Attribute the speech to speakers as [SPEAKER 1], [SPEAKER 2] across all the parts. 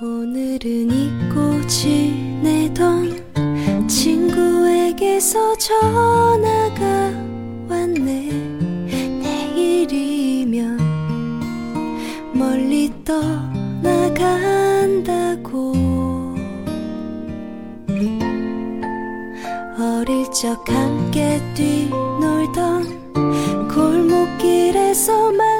[SPEAKER 1] 오늘은 잊고 지내던 친구에게서 전화가 왔네. 내일이면 멀리 떠나간다고. 어릴 적 함께 뛰놀던 골목길에서 만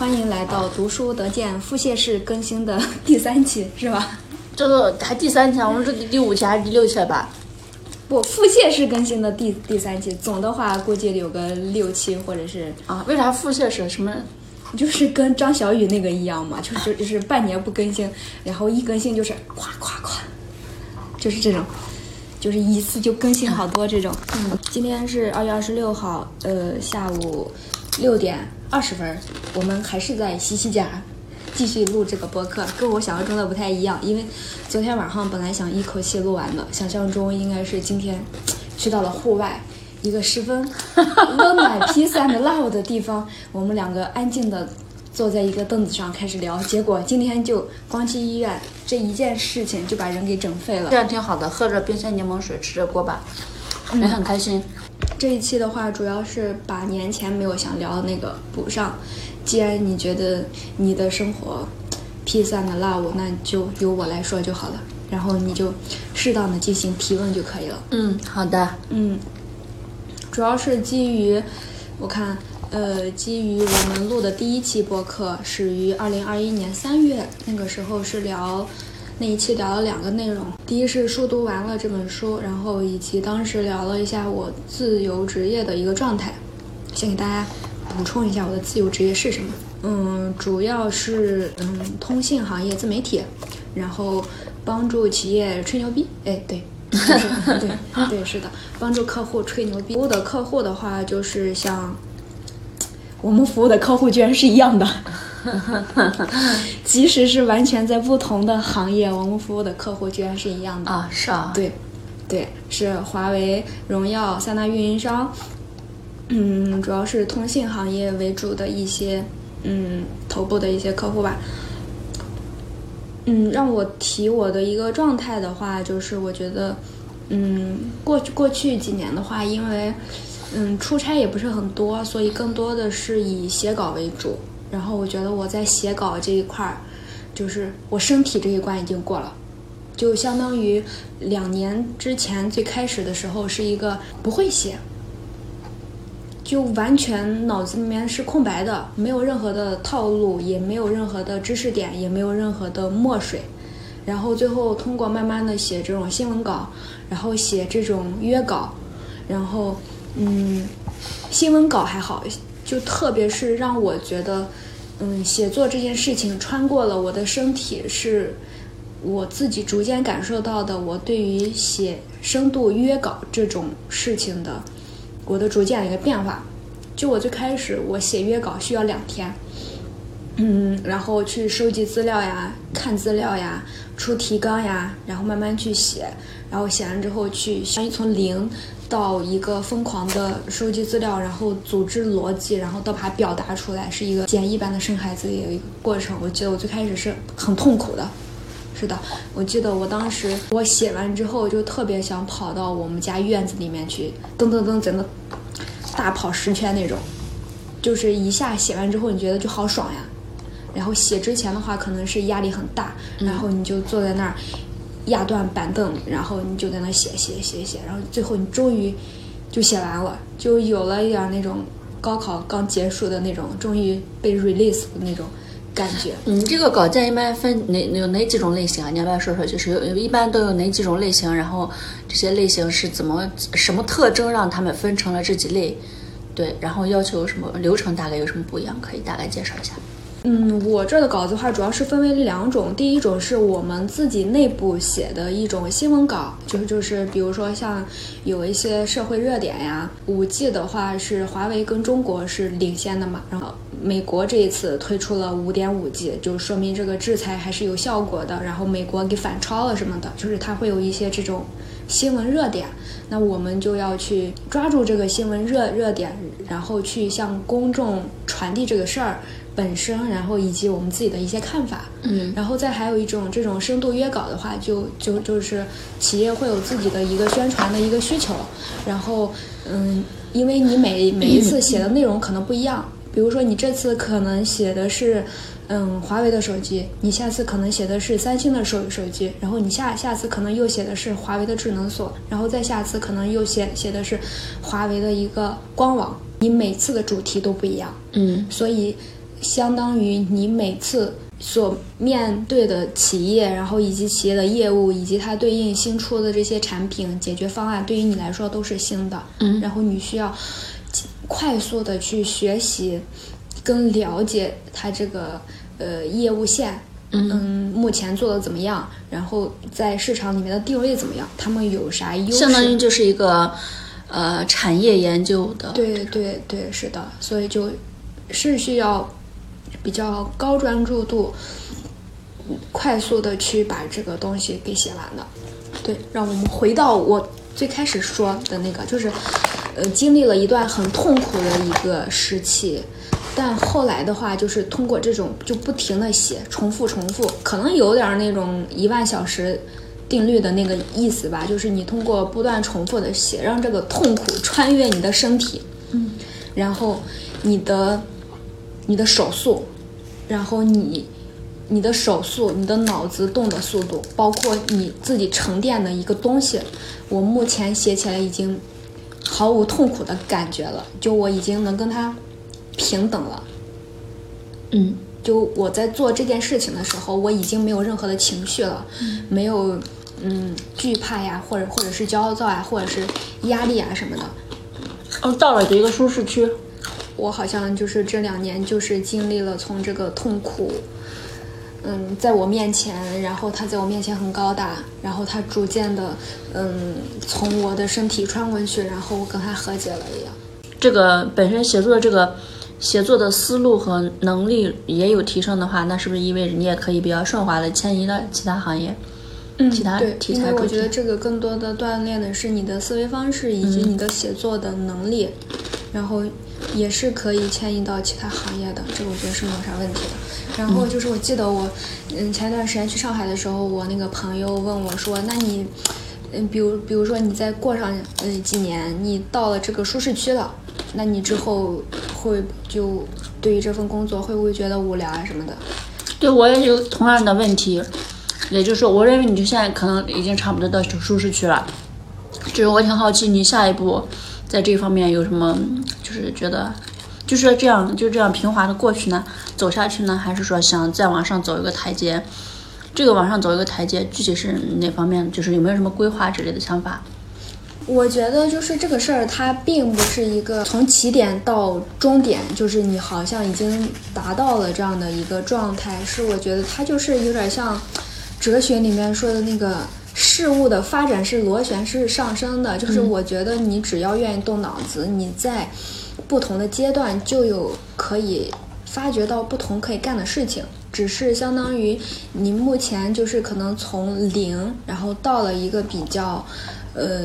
[SPEAKER 2] 欢迎来到读书得见腹泻式更新的第三期，是吧？
[SPEAKER 3] 这个还第三期啊，我们这第第五期还是第六期了吧？
[SPEAKER 2] 不，腹泻式更新的第第三期，总的话估计有个六期或者是，
[SPEAKER 3] 啊，为啥腹泻是什么？
[SPEAKER 2] 就是跟张小雨那个一样嘛，就是就是半年不更新，然后一更新就是夸夸夸，就是这种，就是一次就更新好多这种。嗯，今天是二月二十六号，呃，下午六点二十分，我们还是在西西家。继续录这个播客，跟我想象中的不太一样，因为昨天晚上本来想一口气录完的，想象中应该是今天去到了户外一个十分 温暖、peace and love 的地方，我们两个安静的坐在一个凳子上开始聊，结果今天就光去医院这一件事情就把人给整废了
[SPEAKER 3] 这。样挺好的，喝着冰鲜柠檬水，吃着锅巴，也很开心。
[SPEAKER 2] 这一期的话，主要是把年前没有想聊的那个补上。既然你觉得你的生活 peace and love，那就由我来说就好了，然后你就适当的进行提问就可以了。
[SPEAKER 3] 嗯，好的。
[SPEAKER 2] 嗯，主要是基于我看，呃，基于我们录的第一期播客始于二零二一年三月，那个时候是聊那一期聊了两个内容，第一是书读完了这本书，然后以及当时聊了一下我自由职业的一个状态，先给大家补充一下我的自由职业是什么。嗯，主要是嗯通信行业自媒体，然后帮助企业吹牛逼。哎，对。对对是的，帮助客户吹牛逼。服务的客户的话，就是像我们服务的客户居然是一样的，即使是完全在不同的行业，我们服务的客户居然是一样的。
[SPEAKER 3] 啊，是啊，
[SPEAKER 2] 对，对，是华为、荣耀三大运营商，嗯，主要是通信行业为主的一些，嗯，头部的一些客户吧。嗯，让我提我的一个状态的话，就是我觉得，嗯，过去过去几年的话，因为，嗯，出差也不是很多，所以更多的是以写稿为主。然后我觉得我在写稿这一块儿，就是我身体这一关已经过了。就相当于两年之前最开始的时候是一个不会写，就完全脑子里面是空白的，没有任何的套路，也没有任何的知识点，也没有任何的墨水。然后最后通过慢慢的写这种新闻稿，然后写这种约稿，然后嗯，新闻稿还好，就特别是让我觉得，嗯，写作这件事情穿过了我的身体是。我自己逐渐感受到的，我对于写深度约稿这种事情的，我的逐渐的一个变化。就我最开始，我写约稿需要两天，嗯，然后去收集资料呀、看资料呀、出提纲呀，然后慢慢去写，然后写完之后去相当于从零到一个疯狂的收集资料，然后组织逻辑，然后到把它表达出来，是一个简易版的生孩子的一个过程。我记得我最开始是很痛苦的。是的，我记得我当时我写完之后就特别想跑到我们家院子里面去，噔噔噔在那大跑十圈那种，就是一下写完之后你觉得就好爽呀。然后写之前的话可能是压力很大，然后你就坐在那儿压断板凳，然后你就在那写写写写，然后最后你终于就写完了，就有了一点那种高考刚结束的那种终于被 release 的那种感觉。
[SPEAKER 3] 你这个稿件一般分哪有哪几种类型啊？你要不要说说？就是一般都有哪几种类型？然后这些类型是怎么什么特征让他们分成了这几类？对，然后要求什么流程大概有什么不一样？可以大概介绍一下。
[SPEAKER 2] 嗯，我这的稿子话，主要是分为两种。第一种是我们自己内部写的一种新闻稿，就是就是比如说像有一些社会热点呀，五 G 的话是华为跟中国是领先的嘛，然后美国这一次推出了五点五 G，就说明这个制裁还是有效果的，然后美国给反超了什么的，就是它会有一些这种新闻热点，那我们就要去抓住这个新闻热热点，然后去向公众传递这个事儿本身，然后以及我们自己的一些看法。
[SPEAKER 3] 嗯
[SPEAKER 2] 然后再还有一种这种深度约稿的话，就就就是企业会有自己的一个宣传的一个需求，然后嗯，因为你每每一次写的内容可能不一样，比如说你这次可能写的是嗯华为的手机，你下次可能写的是三星的手手机，然后你下下次可能又写的是华为的智能锁，然后再下次可能又写写的是华为的一个官网，你每次的主题都不一样。
[SPEAKER 3] 嗯
[SPEAKER 2] 所以相当于你每次所面对的企业，然后以及企业的业务，以及它对应新出的这些产品解决方案，对于你来说都是新的。
[SPEAKER 3] 嗯
[SPEAKER 2] 然后你需要快速的去学习跟了解它这个呃业务线。嗯，目前做的怎么样？然后在市场里面的定位怎么样？他们有啥优势？
[SPEAKER 3] 相当于就是一个呃产业研究的。
[SPEAKER 2] 对对对，是的，所以就是需要比较高专注度，快速的去把这个东西给写完的。对，让我们回到我最开始说的那个，就是呃，经历了一段很痛苦的一个时期。但后来的话，就是通过这种就不停的写，重复重复，可能有点儿那种一万小时定律的那个意思吧，就是你通过不断重复的写，让这个痛苦穿越你的身体，嗯，然后你的你的手速，然后你你的手速，你的脑子动的速度，包括你自己沉淀的一个东西，我目前写起来已经毫无痛苦的感觉了，就我已经能跟他平等了。
[SPEAKER 3] 嗯
[SPEAKER 2] 就我在做这件事情的时候，我已经没有任何的情绪了，没有嗯惧怕呀，或者或者是焦躁呀，或者是压力啊什么的。
[SPEAKER 3] 哦，到了一个舒适区。
[SPEAKER 2] 我好像就是这两年就是经历了从这个痛苦，嗯，在我面前，然后他在我面前很高大，然后他逐渐的嗯从我的身体穿过去，然后我跟他和解了一样。
[SPEAKER 3] 这个本身写作的这个写作的思路和能力也有提升的话，那是不是意味着你也可以比较顺滑的迁移到其他行业？
[SPEAKER 2] 嗯，
[SPEAKER 3] 其他
[SPEAKER 2] 对，因为我觉得这个更多的锻炼的是你的思维方式以
[SPEAKER 3] 嗯
[SPEAKER 2] 及你的写作的能力，然后也是可以迁移到其他行业的，这个我觉得是没有啥问题的。然后就是我记得我，嗯，前一段时间去上海的时候，我那个朋友问我说：“那你，嗯，比如比如说你再过上嗯几年，你到了这个舒适区了，那你之后会就对于这份工作会不会觉得无聊啊什么的？”
[SPEAKER 3] 对我也有同样的问题，也就是说，我认为你就现在可能已经差不多到舒适区了，就是我挺好奇你下一步在这方面有什么，就是觉得就是这样就这样平滑的过去呢，走下去呢，还是说想再往上走一个台阶？这个往上走一个台阶，具体是哪方面？就是有没有什么规划之类的想法？
[SPEAKER 2] 我觉得就是这个事儿，它并不是一个从起点到终点，就是你好像已经达到了这样的一个状态。是我觉得它就是有点像哲学里面说的那个事物的发展是螺旋式上升的，就是我觉得你只要愿意动脑子，你在不同的阶段就有可以发掘到不同可以干的事情。只是相当于你目前就是可能从零，然后到了一个比较，呃，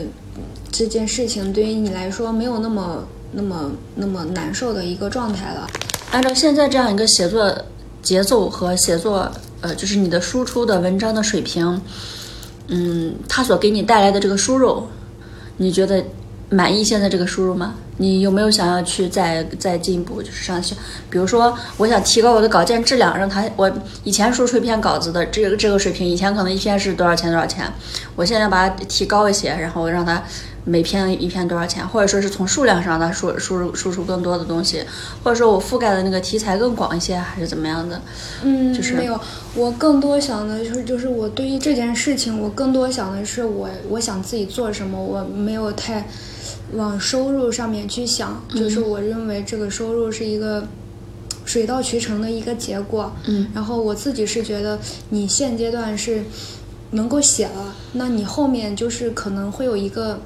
[SPEAKER 2] 这件事情对于你来说没有那么那么那么难受的一个状态了。
[SPEAKER 3] 按照现在这样一个写作节奏和写作，呃，就是你的输出的文章的水平，嗯，它所给你带来的这个输入，你觉得满意现在这个输入吗？你有没有想要去再再进一步，就是上去？比如说，我想提高我的稿件质量，让它我以前输出一篇稿子的这个这个水平，以前可能一篇是多少钱多少钱，我现在把它提高一些，然后让它每篇一篇多少钱，或者说是从数量上它输输入输出更多的东西，或者说我覆盖的那个题材更广一些，还是怎么样的？
[SPEAKER 2] 嗯，
[SPEAKER 3] 就是
[SPEAKER 2] 没有，我更多想的就是就是我对于这件事情，我更多想的是我我想自己做什么，我没有太往收入上面去想，就是我认为这个收入是一个水到渠成的一个结果。
[SPEAKER 3] 嗯，
[SPEAKER 2] 然后我自己是觉得你现阶段是能够写了，那你后面就是可能会有一个。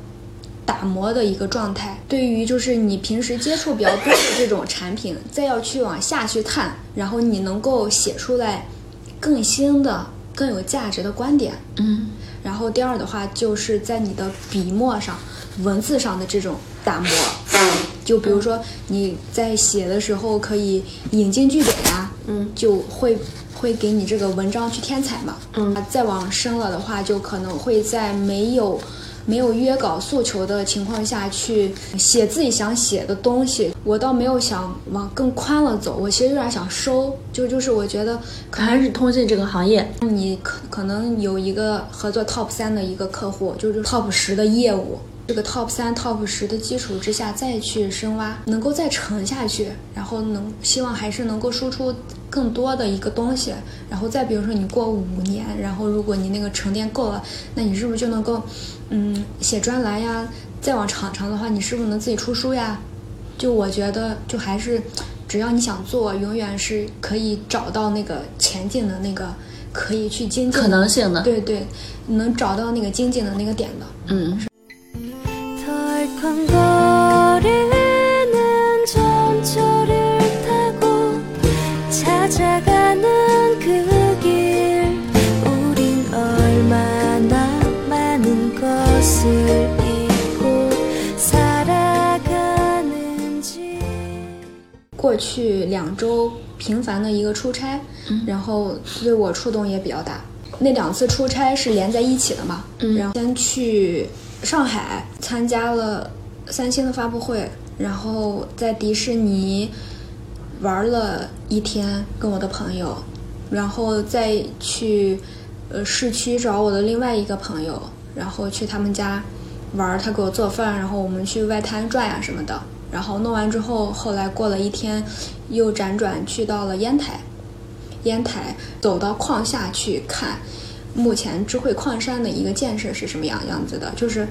[SPEAKER 2] 打磨的一个状态，对于就是你平时接触比较多的这种产品，再要去往下去探，然后你能够写出来更新的、更有价值的观点，
[SPEAKER 3] 嗯
[SPEAKER 2] 然后第二的话就是在你的笔墨上、文字上的这种打磨。就比如说你在写的时候可以引经据典呀，
[SPEAKER 3] 嗯，
[SPEAKER 2] 就会会给你这个文章去添彩嘛。
[SPEAKER 3] 嗯，
[SPEAKER 2] 再往深了的话，就可能会在没有没有约稿诉求的情况下去写自己想写的东西。我倒没有想往更宽了走，我其实有点想收，就就是我觉得可
[SPEAKER 3] 还是通信这个行业，
[SPEAKER 2] 你可可能有一个合作 top 三的一个客户，就是 top 十的业务，这个 top 三、top 十的基础之下再去深挖，能够再沉下去，然后能希望还是能够输出更多的一个东西，然后再比如说你过五年，然后如果你那个沉淀够了，那你是不是就能够，嗯，写专栏呀？再往长长的话，你是不是能自己出书呀？就我觉得，就还是只要你想做，永远是可以找到那个前进的那个可以去精进
[SPEAKER 3] 可能性的。
[SPEAKER 2] 对对，能找到那个精进的那个点的。
[SPEAKER 3] 嗯，
[SPEAKER 1] 덜
[SPEAKER 2] 过去两周频繁的一个出差，然后对我触动也比较大。那两次出差是连在一起的嘛，
[SPEAKER 3] 嗯
[SPEAKER 2] 然后先去上海参加了三星的发布会，然后在迪士尼玩了一天，跟我的朋友，然后再去呃市区找我的另外一个朋友，然后去他们家玩儿，他给我做饭，然后我们去外滩转呀什么的。然后弄完之后，后来过了一天，又辗转去到了烟台，烟台走到矿下去看目前智慧矿山的一个建设是什么样样子的，就是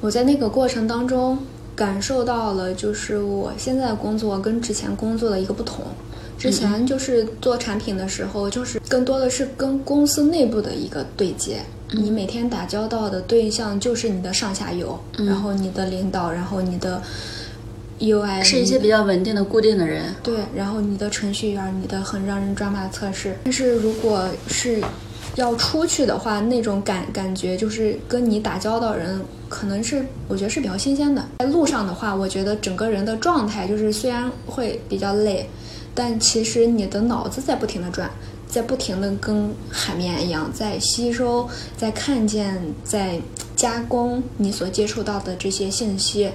[SPEAKER 2] 我在那个过程当中感受到了，就是我现在的工作跟之前工作的一个不同。之前就是做产品的时候，就是更多的是跟公司内部的一个对接。你每天打交道的对象就是你的上下游，然后你的领导，然后你的 UI
[SPEAKER 3] 是一些比较稳定的、固定的人。
[SPEAKER 2] 对，然后你的程序员，你的很让人抓马的测试。但是如果是要出去的话，那种感感觉就是跟你打交道人，可能是我觉得是比较新鲜的。在路上的话，我觉得整个人的状态就是虽然会比较累，但其实你的脑子在不停的转，在不停的跟海绵一样在吸收、在看见、在加工你所接触到的这些信息。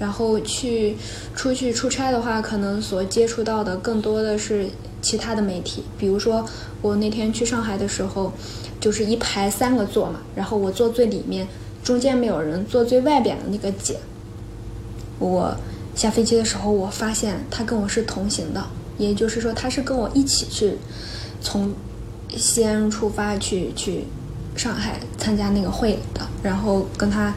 [SPEAKER 2] 然后去出去出差的话，可能所接触到的更多的是其他的媒体，比如说我那天去上海的时候，就是一排三个座嘛，然后我坐最里面，中间没有人，坐最外边的那个姐。我下飞机的时候，我发现她跟我是同行的，也就是说她是跟我一起去从西安出发去去上海参加那个会的，然后跟她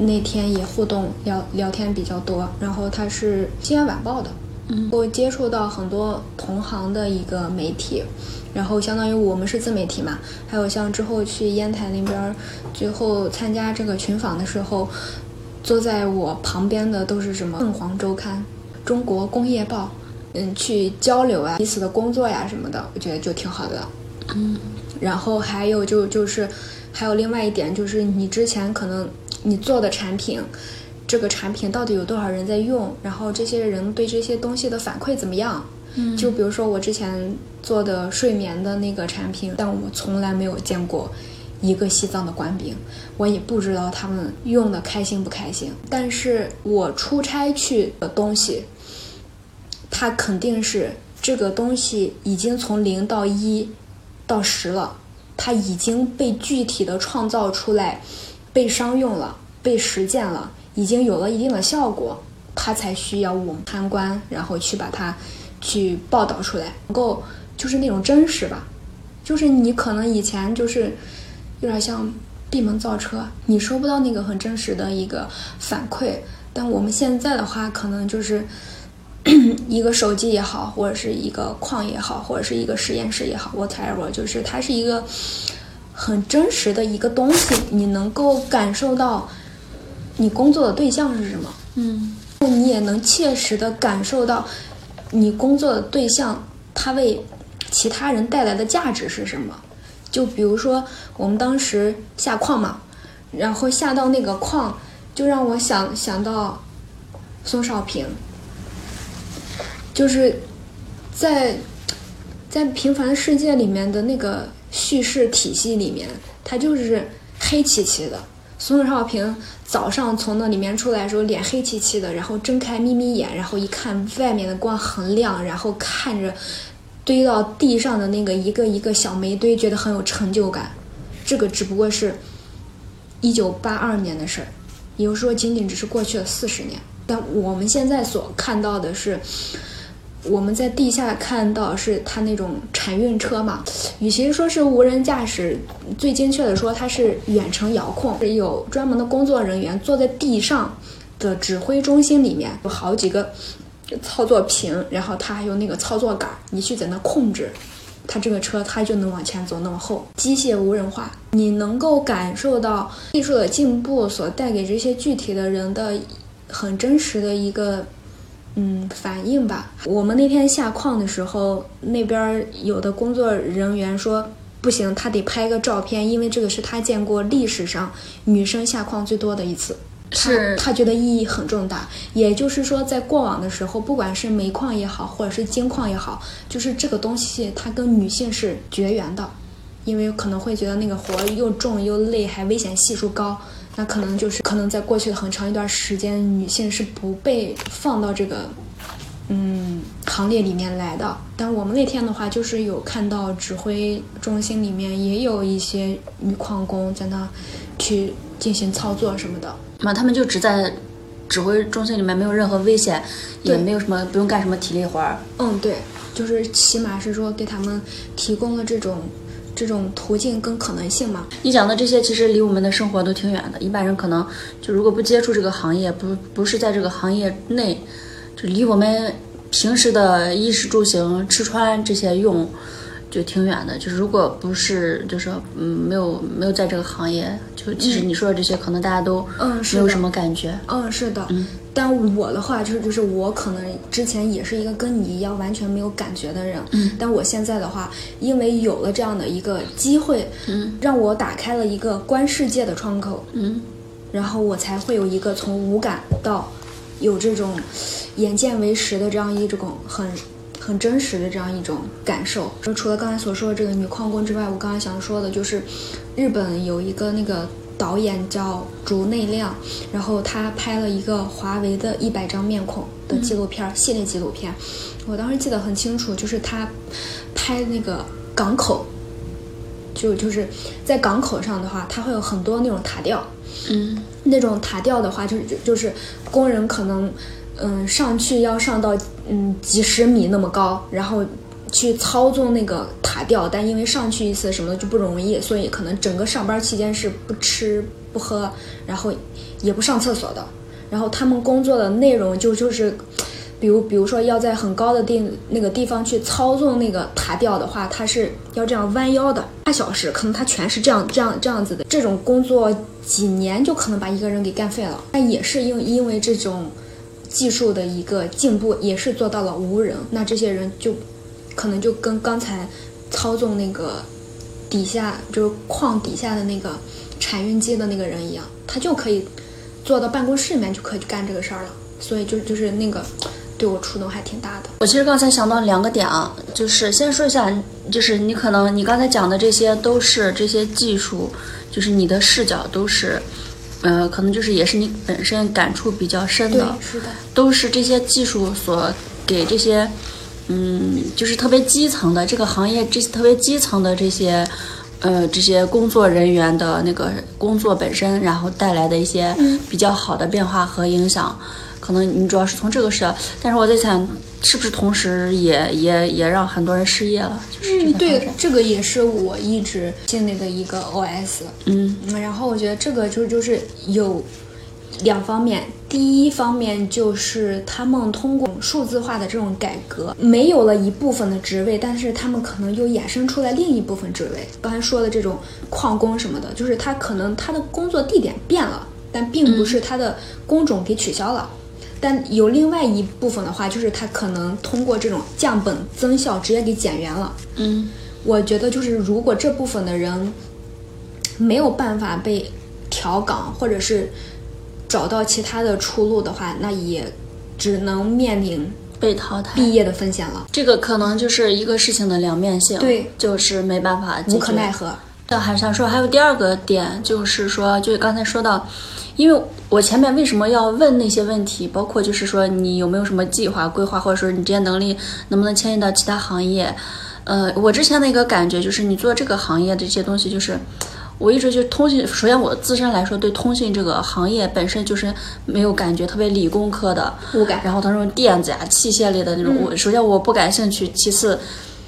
[SPEAKER 2] 那天也互动聊聊天比较多，然后他是《西安晚报》的，
[SPEAKER 3] 嗯，
[SPEAKER 2] 我接触到很多同行的一个媒体，然后相当于我们是自媒体嘛，还有像之后去烟台那边，最后参加这个群访的时候，坐在我旁边的都是什么凤凰周刊、中国工业报，嗯，去交流啊，彼此的工作呀什么的，我觉得就挺好的。
[SPEAKER 3] 嗯，
[SPEAKER 2] 然后还有就就是，还有另外一点就是，你之前可能你做的产品，这个产品到底有多少人在用，然后这些人对这些东西的反馈怎么样？
[SPEAKER 3] 嗯
[SPEAKER 2] 就比如说我之前做的睡眠的那个产品，但我从来没有见过一个西藏的官兵，我也不知道他们用的开心不开心。但是我出差去的东西，它肯定是这个东西已经从零到一到十了，它已经被具体的创造出来，被商用了，被实践了，已经有了一定的效果，它才需要我们参观，然后去把它去报道出来，能够就是那种真实吧，就是你可能以前就是有点像闭门造车，你收不到那个很真实的一个反馈，但我们现在的话，可能就是。一个手机也好，或者是一个矿也好，或者是一个实验室也好，whatever，就是它是一个很真实的一个东西，你能够感受到你工作的对象是什么，
[SPEAKER 3] 嗯
[SPEAKER 2] 你也能切实的感受到你工作的对象他为其他人带来的价值是什么。就比如说我们当时下矿嘛，然后下到那个矿，就让我想想到宋少平，就是在在《平凡世界》里面的那个叙事体系里面，它就是黑漆漆的。孙少平早上从那里面出来的时候，脸黑漆漆的，然后睁开眯眯眼，然后一看外面的光很亮，然后看着堆到地上的那个一个一个小煤堆，觉得很有成就感。这个只不过是一九八二年的事儿，也就是说，仅仅只是过去了四十年。但我们现在所看到的是，我们在地下看到是它那种产运车嘛，与其说是无人驾驶，最精确的说它是远程遥控，是有专门的工作人员坐在地上的指挥中心里面，有好几个操作屏，然后它还有那个操作杆，你去在那控制。它这个车它就能往前走那么厚，机械无人化，你能够感受到技术的进步所带给这些具体的人的很真实的一个嗯反应吧。我们那天下矿的时候，那边有的工作人员说不行，他得拍个照片，因为这个是他见过历史上女生下矿最多的一次。
[SPEAKER 3] 是
[SPEAKER 2] 他觉得意义很重大。也就是说，在过往的时候，不管是煤矿也好，或者是金矿也好，就是这个东西它跟女性是绝缘的，因为可能会觉得那个活又重又累，还危险系数高。那可能就是可能在过去的很长一段时间，女性是不被放到这个嗯行列里面来的。但我们那天的话，就是有看到指挥中心里面也有一些女矿工在那去进行操作什么的。
[SPEAKER 3] 那，他们就只在指挥中心里面，没有任何危险，也没有什么不用干什么体力活儿。
[SPEAKER 2] 嗯，对，就是起码是说给他们提供了这种这种途径跟可能性嘛。
[SPEAKER 3] 你讲的这些其实离我们的生活都挺远的，一般人可能就如果不接触这个行业，不不是在这个行业内，就离我们平时的衣食住行、吃穿这些用就挺远的。就是如果不是就是说嗯没有没有在这个行业，就其实你说的这些，可能大家都
[SPEAKER 2] 嗯，
[SPEAKER 3] 没有什么感觉。
[SPEAKER 2] 嗯，是的。但我的话就是，就是我可能之前也是一个跟你一样完全没有感觉的人，嗯，但我现在的话，因为有了这样的一个机会，
[SPEAKER 3] 嗯，
[SPEAKER 2] 让我打开了一个观世界的窗口，
[SPEAKER 3] 嗯，
[SPEAKER 2] 然后我才会有一个从无感到有这种眼见为实的这样一种很很真实的这样一种感受。就除了刚才所说的这个女矿工之外，我刚才想说的就是，日本有一个那个导演叫竹内亮，然后他拍了一个华为的一百张面孔的纪录片、系列纪录片，我当时记得很清楚，就是他拍那个港口。就就是在港口上的话，它会有很多那种塔吊，
[SPEAKER 3] 嗯
[SPEAKER 2] 那种塔吊的话，就是就就是工人可能，嗯，上去要上到嗯几十米那么高，然后去操纵那个塔吊，但因为上去一次什么的就不容易，所以可能整个上班期间是不吃不喝，然后也不上厕所的。然后他们工作的内容就就是，比如比如说要在很高的地那个地方去操纵那个塔吊的话，他是要这样弯腰的，八小时可能他全是这样这样这样子的。这种工作几年就可能把一个人给干废了。但也是因因为这种技术的一个进步，也是做到了无人。那这些人就可能就跟刚才操纵那个底下就是矿底下的那个产运机的那个人一样，他就可以坐到办公室里面就可以干这个事儿了。所以就就是那个对我触动还挺大的。
[SPEAKER 3] 我其实刚才想到两个点啊，就是先说一下，就是你可能你刚才讲的这些都是这些技术，就是你的视角都是，呃，可能就是也是你本身感触比较深
[SPEAKER 2] 对
[SPEAKER 3] 的，，
[SPEAKER 2] 是的，
[SPEAKER 3] 都是这些技术所给这些，嗯，就是特别基层的这个行业，这些特别基层的这些。呃，这些工作人员的那个工作本身，然后带来的一些比较好的变化和影响，可能你主要是从这个事，但是我在想，是不是同时也也也让很多人失业了？就是
[SPEAKER 2] 嗯，对，这个也是我一直心里的一个 OS。
[SPEAKER 3] 嗯
[SPEAKER 2] 嗯，然后我觉得这个就就是有两方面，第一方面就是他们通过数字化的这种改革，没有了一部分的职位，但是他们可能又衍生出来另一部分职位。刚才说的这种矿工什么的，就是他可能他的工作地点变了，但并不是他的工种给取消了。但有另外一部分的话，就是他可能通过这种降本增效，直接给减员了。
[SPEAKER 3] 嗯
[SPEAKER 2] 我觉得就是如果这部分的人没有办法被调岗，或者是找到其他的出路的话，那也只能面临
[SPEAKER 3] 被淘汰。
[SPEAKER 2] 毕业的风险了，
[SPEAKER 3] 这个可能就是一个事情的两面性，
[SPEAKER 2] 对
[SPEAKER 3] 就是没办法解决
[SPEAKER 2] 无可奈。何。
[SPEAKER 3] 那，还想说，还有第二个点，就是说，就是刚才说到，因为我前面为什么要问那些问题，包括就是说你有没有什么计划规划，或者说你这些能力能不能迁移到其他行业？呃，我之前的一个感觉就是，你做这个行业的这些东西，就是我一直就通信，首先我自身来说，对通信这个行业本身就是没有感觉，特别理工科的，然后它那种电子呀、器械类的那种，我首先我不感兴趣，其次。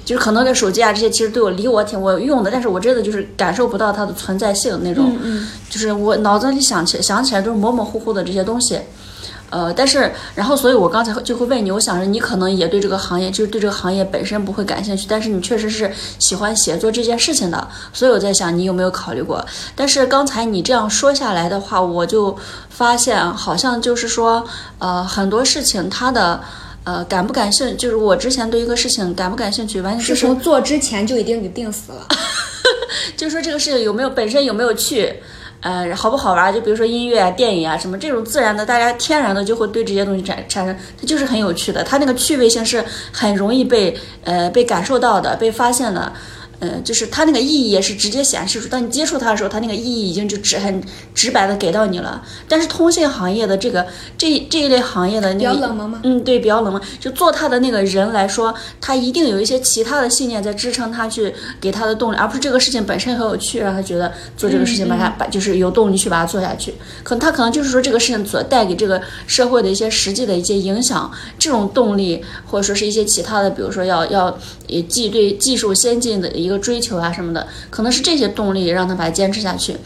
[SPEAKER 3] 就是可能这手机啊这些，其实对我离我挺我用的，但是我真的就是感受不到它的存在性那种，就是我脑子里想起想起来都是模模糊糊的这些东西，呃，但是然后所以我刚才就会问你，我想着你可能也对这个行业，就是对这个行业本身不会感兴趣，但是你确实是喜欢写作这件事情的，所以我在想你有没有考虑过？但是刚才你这样说下来的话，我就发现好像就是说，呃，很多事情它的。呃，感不感兴趣？就是我之前对一个事情感不感兴趣，完全
[SPEAKER 2] 是从做之前就已经给定死了。
[SPEAKER 3] 就是说这个事情有没有本身有没有趣，呃，好不好玩？就比如说音乐啊、电影啊什么这种自然的，大家天然的就会对这些东西产产生，它就是很有趣的，它那个趣味性是很容易被呃被感受到的、被发现的。呃，就是它那个意义也是直接显示出，当你接触它的时候，它那个意义已经就直很直白的给到你了。但是通信行业的这个这这一类行业的那
[SPEAKER 2] 比较冷门吗？
[SPEAKER 3] 嗯，对，比较冷门。就做它的那个人来说，他一定有一些其他的信念在支撑他去给他的动力，而不是这个事情本身很有趣，让他觉得做这个事情把他把就是有动力去把它做下去。可能他可能就是说这个事情所带给这个社会的一些实际的一些影响，这种动力或者说是一些其他的，比如说要要也技对技术先进的一个追求啊什么的，可能是这些动力让他把它坚持下去。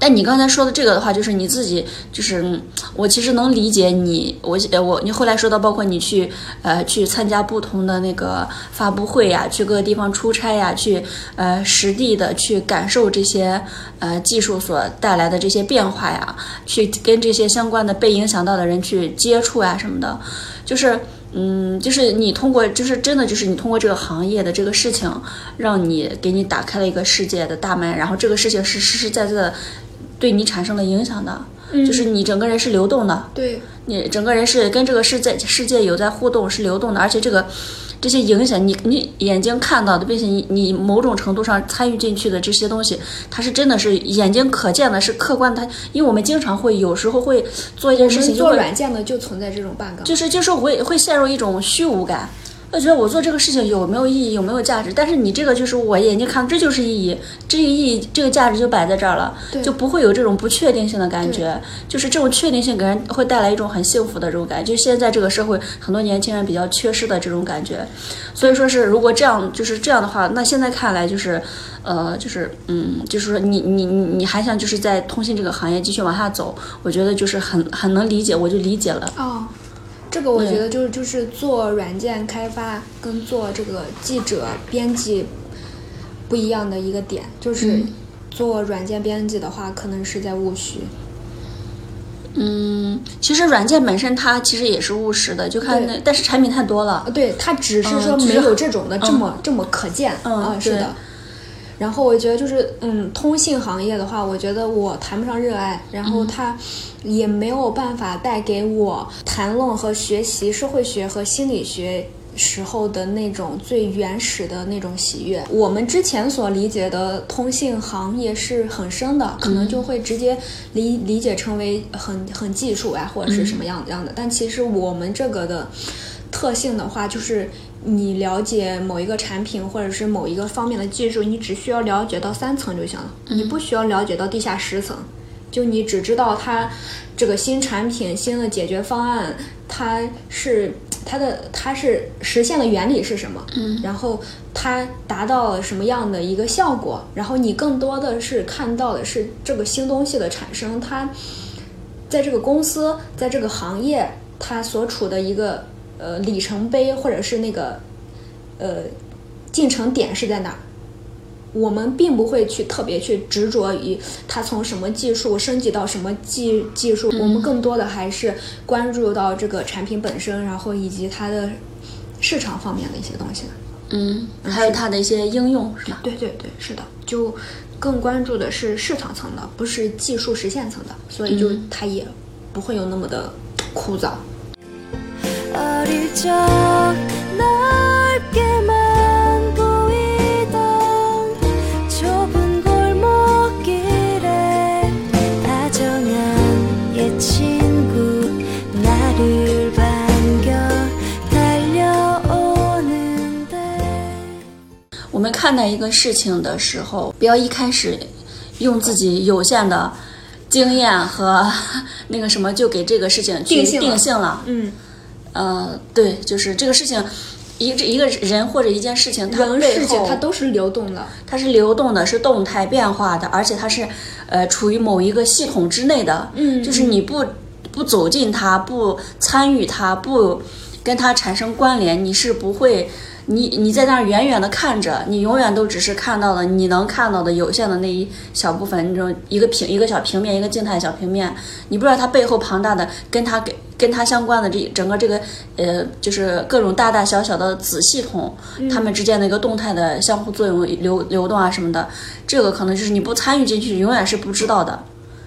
[SPEAKER 3] 但你刚才说的这个的话，就是你自己，就是我其实能理解你，我我你后来说到，包括你去呃去参加不同的那个发布会呀，去各个地方出差呀，去呃实地的去感受这些呃技术所带来的这些变化呀，去跟这些相关的被影响到的人去接触呀什么的，就是。嗯，就是你通过，就是真的，就是你通过这个行业的这个事情，让你给你打开了一个世界的大门，然后这个事情是实实在在的对你产生了影响的，就是你整个人是流动的，
[SPEAKER 2] 对，
[SPEAKER 3] 你整个人是跟这个世界世界有在互动，是流动的，而且这个这些影响，你你眼睛看到的，并且你你某种程度上参与进去的这些东西，它是真的是眼睛可见的，是客观的。它因为我们经常会有时候会做一件事情，就会
[SPEAKER 2] 做软件的就存在这种 bug。
[SPEAKER 3] 就是就是会会陷入一种虚无感。我觉得我做这个事情有没有意义，有没有价值？但是你这个就是我眼睛看，这就是意义，这个意义，这个价值就摆在这儿了，就不会有这种不确定性的感觉。就是这种确定性给人会带来一种很幸福的这种感觉，就现在这个社会很多年轻人比较缺失的这种感觉。所以说是如果这样就是这样的话，那现在看来就是，呃，就是嗯，就是说你你你你还想就是在通信这个行业继续往下走，我觉得就是很很能理解，我就理解了。
[SPEAKER 2] 哦，这个我觉得就是就是做软件开发跟做这个记者编辑不一样的一个点，就是
[SPEAKER 3] 嗯
[SPEAKER 2] 做软件编辑的话，可能是在务虚。
[SPEAKER 3] 嗯，其实软件本身它其实也是务实的，就看那，但是产品太多了。
[SPEAKER 2] 啊，对，它只是说没有这种的这么、这么可见
[SPEAKER 3] 嗯
[SPEAKER 2] 啊，是的。然后我觉得就是，嗯，通信行业的话，我觉得我谈不上热爱，然后
[SPEAKER 3] 嗯
[SPEAKER 2] 它也没有办法带给我谈论和学习社会学和心理学时候的那种最原始的那种喜悦。我们之前所理解的通信行业是很深的，可能就会直接理理解成为很很技术啊，或者是什么样样的。但其实我们这个的特性的话，就是你了解某一个产品或者是某一个方面的技术，你只需要了解到三层就行了，你不需要了解到地下十层。就你只知道它这个新产品、新的解决方案，它是它的它是实现的原理是什么，嗯，然后它达到了什么样的一个效果，然后你更多的是看到的是这个新东西的产生，它在这个公司，在这个行业，它所处的一个呃里程碑，或者是那个呃进程点是在哪儿。我们并不会去特别去执着于它从什么技术升级到什么技技术，我们更多的还是关注到这个产品本身，然后以及它的市场方面的一些东西。
[SPEAKER 3] 嗯，还有它的一些应用是吧？
[SPEAKER 2] 对对对，是的，就更关注的是市场层的，不是技术实现层的，所以就它也不会有那么的枯燥。
[SPEAKER 1] 어릴 적 넓게만 보이던 좁은 골목길에 다정한 옛 친구 나를 반겨 달려오는데
[SPEAKER 3] 我们看待一个事情的时候，不要一开始用自己有限的经验和那个什么就给这个事情去
[SPEAKER 2] 定性了
[SPEAKER 3] 定性了。
[SPEAKER 2] 嗯，
[SPEAKER 3] 呃，对，就是这个事情，一个一个人或者一件事情，它
[SPEAKER 2] 人
[SPEAKER 3] 背
[SPEAKER 2] 事情
[SPEAKER 3] 后
[SPEAKER 2] 它都是流动的。
[SPEAKER 3] 它是流动的，是动态变化的，而且它是呃处于某一个系统之内的。
[SPEAKER 2] 嗯
[SPEAKER 3] 就是你不不走进它，不参与它，不跟它产生关联，你是不会。你你在那儿远远的看着，你永远都只是看到了你能看到的有限的那一小部分，那种一个平一个小平面，一个静态小平面，你不知道它背后庞大的跟它跟跟它相关的这整个这个呃，就是各种大大小小的子系统，它们之间的一个动态的相互作用、流流动啊什么的，这个可能就是你不参与进去，永远是不知道的。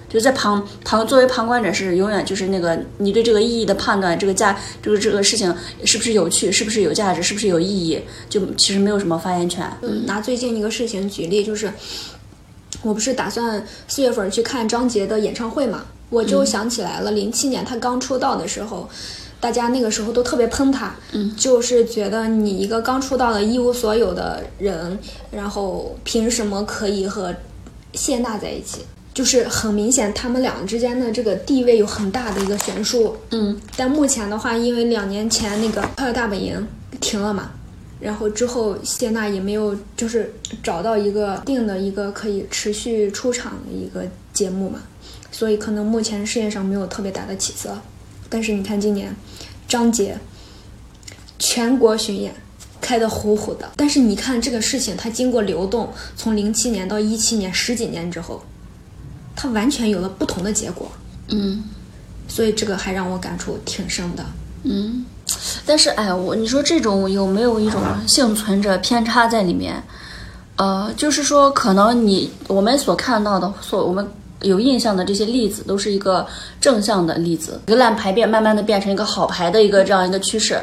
[SPEAKER 3] 就在旁旁作为旁观者是永远就是那个你对这个意义的判断，这个价这个这个事情是不是有趣，是不是有价值，是不是有意义，就其实没有什么发言权。
[SPEAKER 2] 嗯，拿最近一个事情举例，就是我不是打算四月份去看张杰的演唱会嘛，我就想起来了，零七年他刚出道的时候。大家那个时候都特别喷他，嗯，就是觉得你一个刚出道的一无所有的人，然后凭什么可以和谢娜在一起？就是很明显，他们俩之间的这个地位有很大的一个悬殊。
[SPEAKER 3] 嗯，
[SPEAKER 2] 但目前的话，因为两年前那个《快乐大本营》停了嘛，然后之后谢娜也没有就是找到一个定的一个可以持续出场的一个节目嘛，所以可能目前事业上没有特别大的起色。但是你看今年张杰全国巡演开得虎虎的，但是你看这个事情，它经过流动，从零七年到一七年十几年之后，它完全有了不同的结果。
[SPEAKER 3] 嗯
[SPEAKER 2] 所以这个还让我感触挺深的。
[SPEAKER 3] 嗯，但是哎，我你说这种有没有一种幸存者偏差在里面？呃，就是说，可能你我们所看到的，所我们有印象的这些例子，都是一个正向的例子，一个烂牌变慢慢的变成一个好牌的一个这样一个趋势，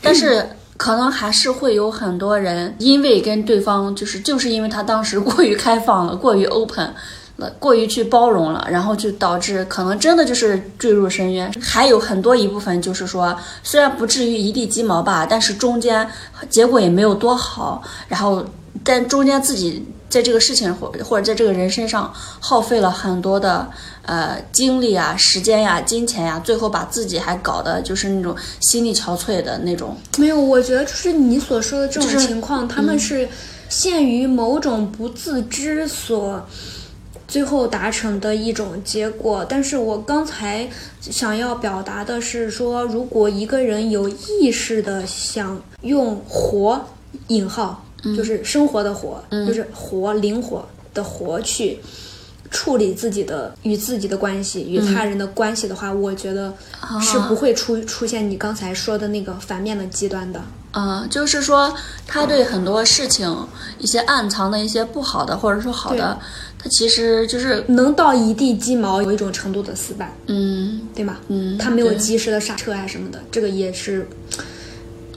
[SPEAKER 3] 但是。可能还是会有很多人，因为跟对方就是就是因为他当时过于开放了，过于 open 了，过于去包容了，然后就导致可能真的就是坠入深渊。还有很多一部分就是说，虽然不至于一地鸡毛吧，但是中间结果也没有多好，然后但中间自己在这个事情或或者在这个人身上耗费了很多的呃精力啊、时间呀、金钱呀，最后把自己还搞得就是那种心力憔悴的那种。
[SPEAKER 2] 没有，我觉得就是你所说的这种
[SPEAKER 3] 就是
[SPEAKER 2] 情况，他们是限于某种不自知所最后达成的一种结果。但是我刚才想要表达的是说，如果一个人有意识的想用“活”引号，就是生活的“活”，就是活灵活的“活”去。处理自己的与自己的关系、与他人的关系的话，我觉得是不会出出现你刚才说的那个反面的极端的。
[SPEAKER 3] 嗯，就是说，他对很多事情一些暗藏的一些不好的，或者说好的，他其实就是
[SPEAKER 2] 能到一地鸡毛，有一种程度的死板，
[SPEAKER 3] 嗯
[SPEAKER 2] 对吧？
[SPEAKER 3] 嗯
[SPEAKER 2] 他没有及时的刹车啊什么的，这个也是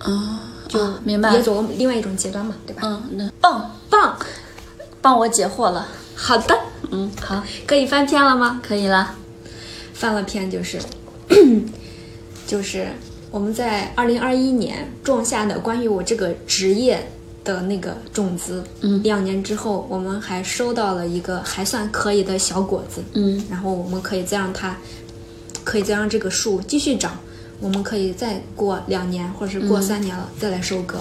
[SPEAKER 3] 嗯，
[SPEAKER 2] 就
[SPEAKER 3] 啊明白
[SPEAKER 2] 也走过另外一种极端嘛，对吧？
[SPEAKER 3] 嗯，那棒，
[SPEAKER 2] 棒，
[SPEAKER 3] 帮我解惑了。
[SPEAKER 2] 好的，
[SPEAKER 3] 嗯，好，
[SPEAKER 2] 可以翻篇了吗？
[SPEAKER 3] 可以了。
[SPEAKER 2] 翻了篇就是 就是我们在二零二一年种下的关于我这个职业的那个种子，
[SPEAKER 3] 嗯
[SPEAKER 2] 两年之后我们还收到了一个还算可以的小果子，
[SPEAKER 3] 嗯
[SPEAKER 2] 然后我们可以再让它，可以再让这个树继续长，我们可以再过两年或者是过三年了、再来收割。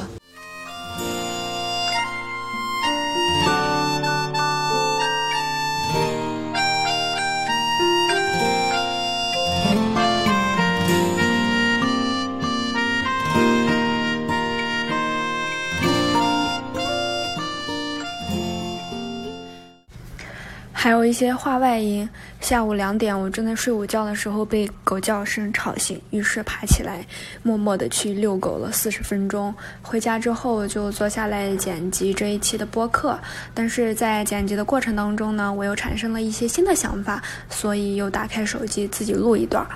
[SPEAKER 2] 一些话外音。下午两点，我正在睡午觉的时候被狗叫声吵醒，于是爬起来，默默地去遛狗了四十分钟。回家之后就坐下来剪辑这一期的播客。但是在剪辑的过程当中呢，我又产生了一些新的想法，所以又打开手机自己录一段。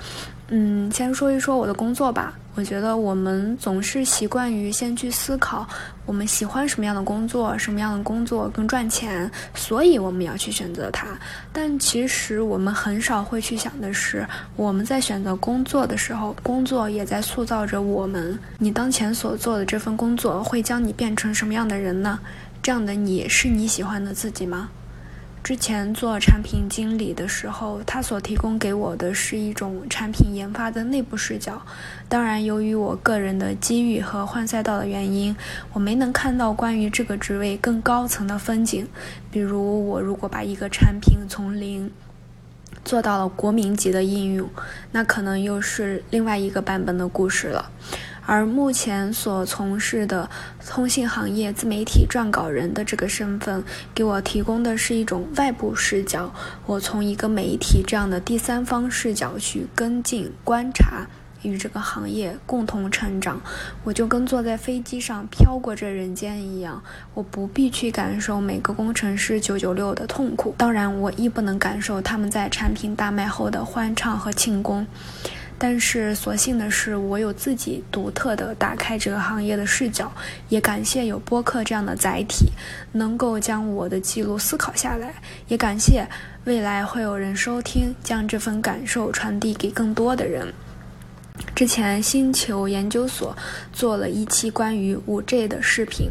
[SPEAKER 2] 嗯，先说一说我的工作吧。我觉得我们总是习惯于先去思考我们喜欢什么样的工作，什么样的工作更赚钱，所以我们要去选择它。但其实我们很少会去想的是，我们在选择工作的时候，工作也在塑造着我们。你当前所做的这份工作会将你变成什么样的人呢？这样的你是你喜欢的自己吗？之前做产品经理的时候，他所提供给我的是一种产品研发的内部视角。当然，由于我个人的机遇和换赛道的原因，我没能看到关于这个职位更高层的风景。比如，我如果把一个产品从零做到了国民级的应用，那可能又是另外一个版本的故事了。而目前所从事的通信行业自媒体撰稿人的这个身份，给我提供的是一种外部视角。我从一个媒体这样的第三方视角去跟进观察，与这个行业共同成长。我就跟坐在飞机上飘过这人间一样，我不必去感受每个工程师九九六的痛苦，当然我亦不能感受他们在产品大卖后的欢畅和庆功。但是，所幸的是，我有自己独特的打开这个行业的视角，也感谢有播客这样的载体，能够将我的记录思考下来，也感谢未来会有人收听，将这份感受传递给更多的人。之前星球研究所做了一期关于五 G 的视频，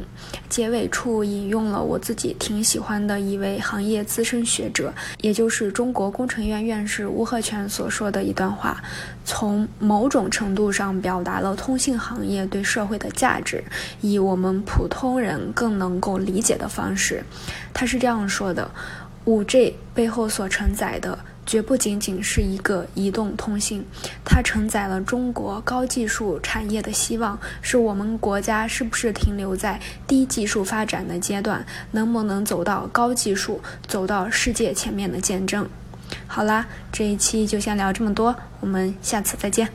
[SPEAKER 2] 结尾处引用了我自己挺喜欢的一位行业资深学者，也就是中国工程院院士吴鹤泉所说的一段话，从某种程度上表达了通信行业对社会的价值，以我们普通人更能够理解的方式。他是这样说的：五 G 背后所承载的。绝不仅仅是一个移动通信，它承载了中国高技术产业的希望，是我们国家是不是停留在低技术发展的阶段，能不能走到高技术，走到世界前面的见证。好啦，这一期就先聊这么多，我们下次再见。